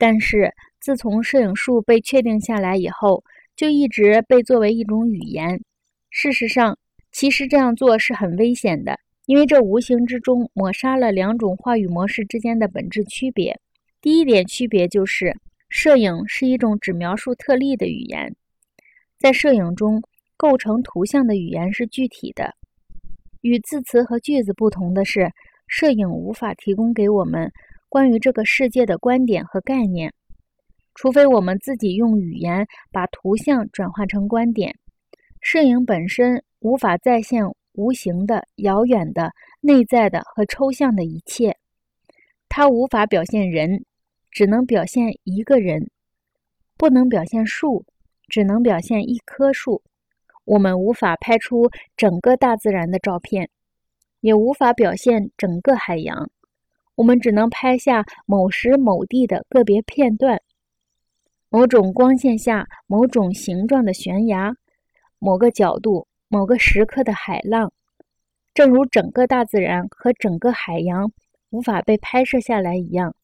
但是自从摄影术被确定下来以后，就一直被作为一种语言。事实上，其实这样做是很危险的，因为这无形之中抹杀了两种话语模式之间的本质区别。第一点区别就是，摄影是一种只描述特例的语言，在摄影中构成图像的语言是具体的。与字词和句子不同的是，摄影无法提供给我们关于这个世界的观点和概念，除非我们自己用语言把图像转化成观点。摄影本身无法再现无形的、遥远的、内在的和抽象的一切，它无法表现人，只能表现一个人；不能表现树，只能表现一棵树。我们无法拍出整个大自然的照片，也无法表现整个海洋。我们只能拍下某时某地的个别片段，某种光线下某种形状的悬崖。某个角度、某个时刻的海浪，正如整个大自然和整个海洋无法被拍摄下来一样，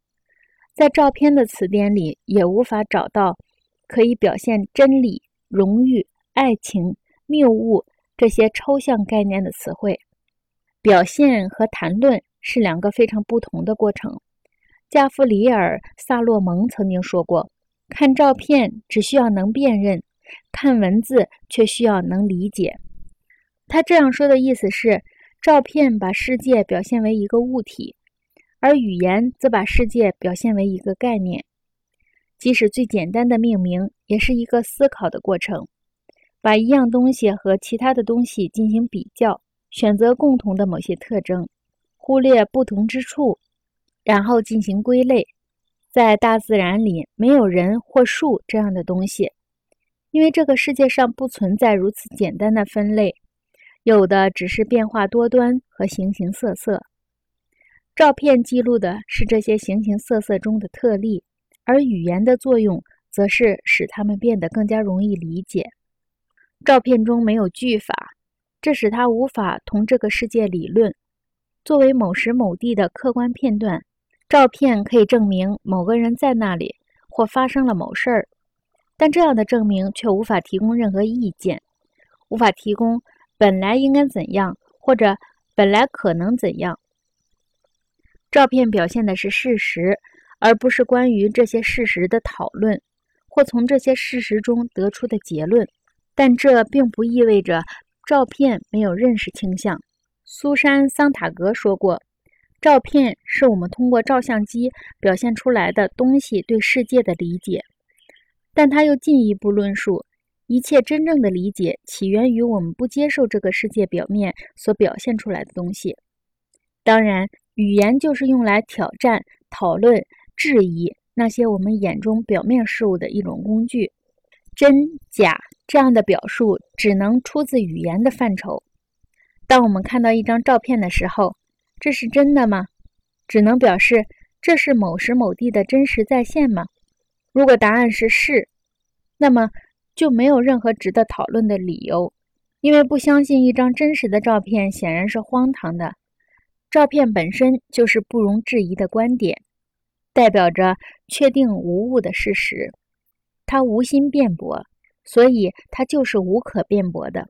在照片的词典里也无法找到可以表现真理、荣誉、爱情、谬误这些抽象概念的词汇。表现和谈论是两个非常不同的过程。加夫里尔·萨洛蒙曾经说过：“看照片只需要能辨认。”看文字却需要能理解。他这样说的意思是，照片把世界表现为一个物体，而语言则把世界表现为一个概念。即使最简单的命名，也是一个思考的过程，把一样东西和其他的东西进行比较，选择共同的某些特征，忽略不同之处，然后进行归类。在大自然里，没有人或树这样的东西。因为这个世界上不存在如此简单的分类，有的只是变化多端和形形色色。照片记录的是这些形形色色中的特例，而语言的作用则是使它们变得更加容易理解。照片中没有句法，这使它无法同这个世界理论。作为某时某地的客观片段，照片可以证明某个人在那里或发生了某事儿。但这样的证明却无法提供任何意见，无法提供本来应该怎样或者本来可能怎样。照片表现的是事实，而不是关于这些事实的讨论或从这些事实中得出的结论。但这并不意味着照片没有认识倾向。苏珊·桑塔格说过：“照片是我们通过照相机表现出来的东西对世界的理解。”但他又进一步论述，一切真正的理解起源于我们不接受这个世界表面所表现出来的东西。当然，语言就是用来挑战、讨论、质疑那些我们眼中表面事物的一种工具。真假这样的表述只能出自语言的范畴。当我们看到一张照片的时候，这是真的吗？只能表示这是某时某地的真实再现吗？如果答案是是，那么就没有任何值得讨论的理由，因为不相信一张真实的照片显然是荒唐的。照片本身就是不容置疑的观点，代表着确定无误的事实，它无心辩驳，所以它就是无可辩驳的。